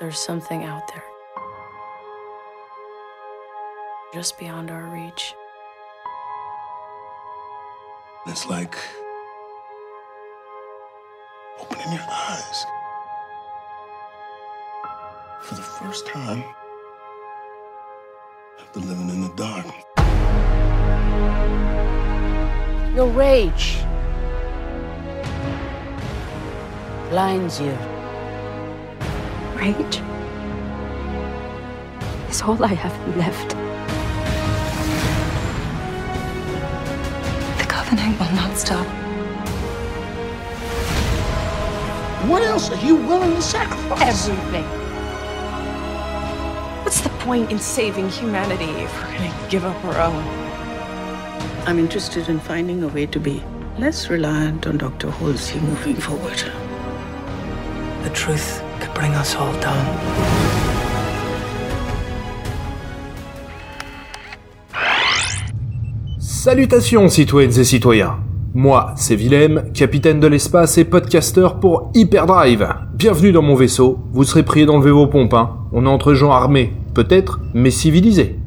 There's something out there. Just beyond our reach. It's like opening your eyes. For the first time, after living in the dark. Your rage blinds you. Rage is all I have left. The Covenant will not stop. What else are you willing to sacrifice? Everything. What's the point in saving humanity if we're gonna give up our own? I'm interested in finding a way to be less reliant on Dr. Halsey moving forward. The truth Salutations citoyennes et citoyens Moi, c'est Willem, capitaine de l'espace et podcasteur pour Hyperdrive. Bienvenue dans mon vaisseau, vous serez prié d'enlever vos pompes, hein. On est entre gens armés, peut-être, mais civilisés.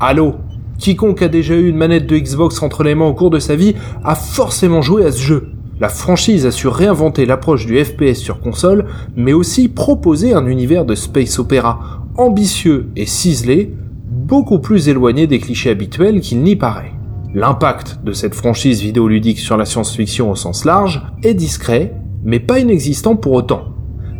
Allô? Quiconque a déjà eu une manette de Xbox entre les mains au cours de sa vie a forcément joué à ce jeu. La franchise a su réinventer l'approche du FPS sur console, mais aussi proposer un univers de space opéra ambitieux et ciselé, beaucoup plus éloigné des clichés habituels qu'il n'y paraît. L'impact de cette franchise vidéoludique sur la science-fiction au sens large est discret, mais pas inexistant pour autant.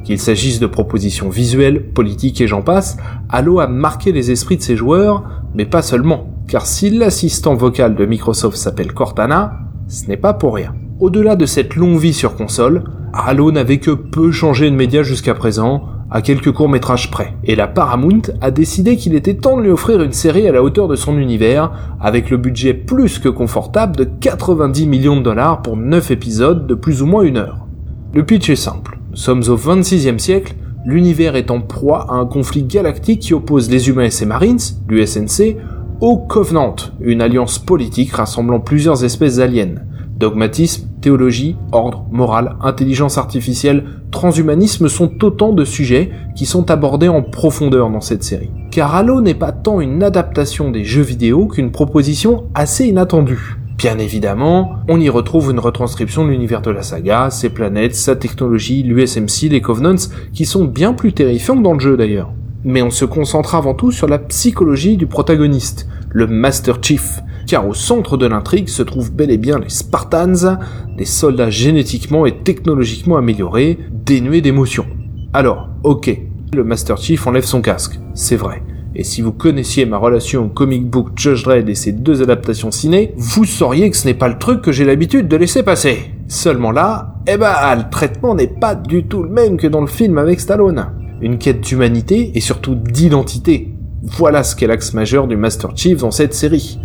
Qu'il s'agisse de propositions visuelles, politiques et j'en passe, Halo a marqué les esprits de ses joueurs, mais pas seulement. Car si l'assistant vocal de Microsoft s'appelle Cortana, ce n'est pas pour rien. Au-delà de cette longue vie sur console, Halo n'avait que peu changé de média jusqu'à présent, à quelques courts-métrages près. Et la Paramount a décidé qu'il était temps de lui offrir une série à la hauteur de son univers, avec le budget plus que confortable de 90 millions de dollars pour 9 épisodes de plus ou moins une heure. Le pitch est simple. Nous sommes au 26e siècle, l'univers est en proie à un conflit galactique qui oppose les humains et ses Marines, l'USNC, au Covenant, une alliance politique rassemblant plusieurs espèces aliens. Dogmatisme, théologie, ordre, morale, intelligence artificielle, transhumanisme sont autant de sujets qui sont abordés en profondeur dans cette série. Car Halo n'est pas tant une adaptation des jeux vidéo qu'une proposition assez inattendue. Bien évidemment, on y retrouve une retranscription de l'univers de la saga, ses planètes, sa technologie, l'USMC, les Covenants, qui sont bien plus terrifiants que dans le jeu d'ailleurs. Mais on se concentre avant tout sur la psychologie du protagoniste, le Master Chief, car au centre de l'intrigue se trouvent bel et bien les Spartans, des soldats génétiquement et technologiquement améliorés, dénués d'émotions. Alors, ok, le Master Chief enlève son casque, c'est vrai. Et si vous connaissiez ma relation au comic book Judge Dredd et ses deux adaptations ciné, vous sauriez que ce n'est pas le truc que j'ai l'habitude de laisser passer. Seulement là, eh ben, le traitement n'est pas du tout le même que dans le film avec Stallone. Une quête d'humanité et surtout d'identité. Voilà ce qu'est l'axe majeur du Master Chief dans cette série.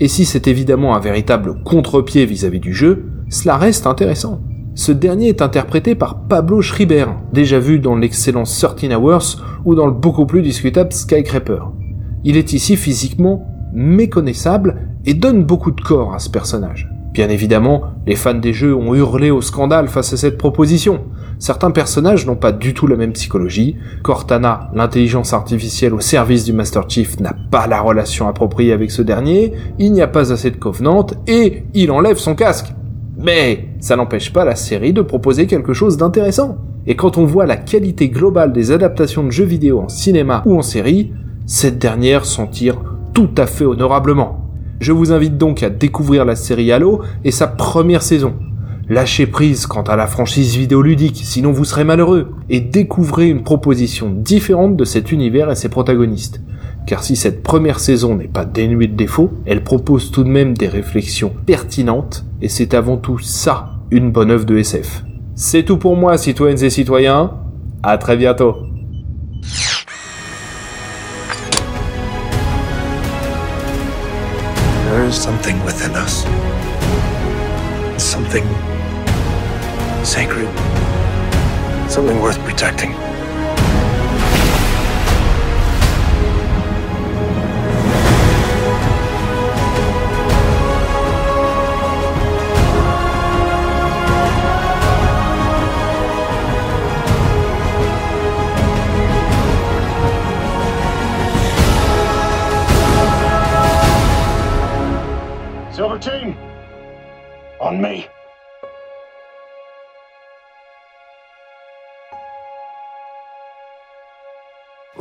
Et si c'est évidemment un véritable contre-pied vis-à-vis du jeu, cela reste intéressant. Ce dernier est interprété par Pablo Schreiber, déjà vu dans l'excellent 13 Hours ou dans le beaucoup plus discutable Skycraper. Il est ici physiquement méconnaissable et donne beaucoup de corps à ce personnage. Bien évidemment, les fans des jeux ont hurlé au scandale face à cette proposition. Certains personnages n'ont pas du tout la même psychologie. Cortana, l'intelligence artificielle au service du Master Chief, n'a pas la relation appropriée avec ce dernier, il n'y a pas assez de Covenant, et il enlève son casque. Mais ça n'empêche pas la série de proposer quelque chose d'intéressant. Et quand on voit la qualité globale des adaptations de jeux vidéo en cinéma ou en série, cette dernière s'en tire tout à fait honorablement. Je vous invite donc à découvrir la série Halo et sa première saison. Lâchez prise quant à la franchise vidéoludique, sinon vous serez malheureux, et découvrez une proposition différente de cet univers et ses protagonistes. Car si cette première saison n'est pas dénuée de défauts, elle propose tout de même des réflexions pertinentes, et c'est avant tout ça, une bonne œuvre de SF. C'est tout pour moi, citoyennes et citoyens. À très bientôt. Something within us. Something sacred. Something worth protecting.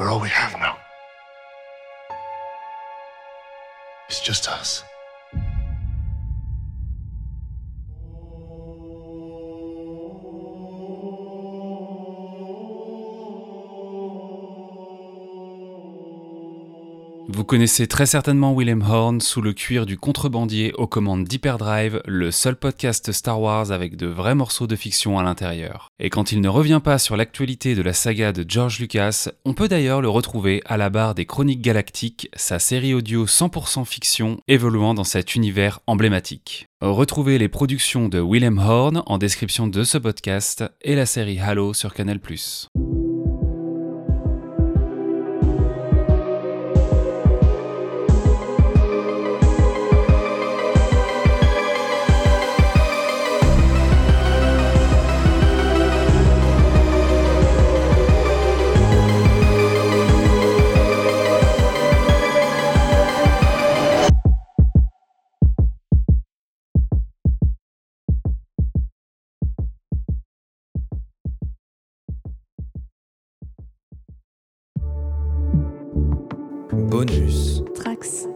We're all we have now. It's just us. Vous connaissez très certainement Willem Horn sous le cuir du contrebandier aux commandes d'Hyperdrive, le seul podcast Star Wars avec de vrais morceaux de fiction à l'intérieur. Et quand il ne revient pas sur l'actualité de la saga de George Lucas, on peut d'ailleurs le retrouver à la barre des Chroniques Galactiques, sa série audio 100% fiction évoluant dans cet univers emblématique. Retrouvez les productions de Willem Horn en description de ce podcast et la série Halo sur Canal+. Bonus. Trax.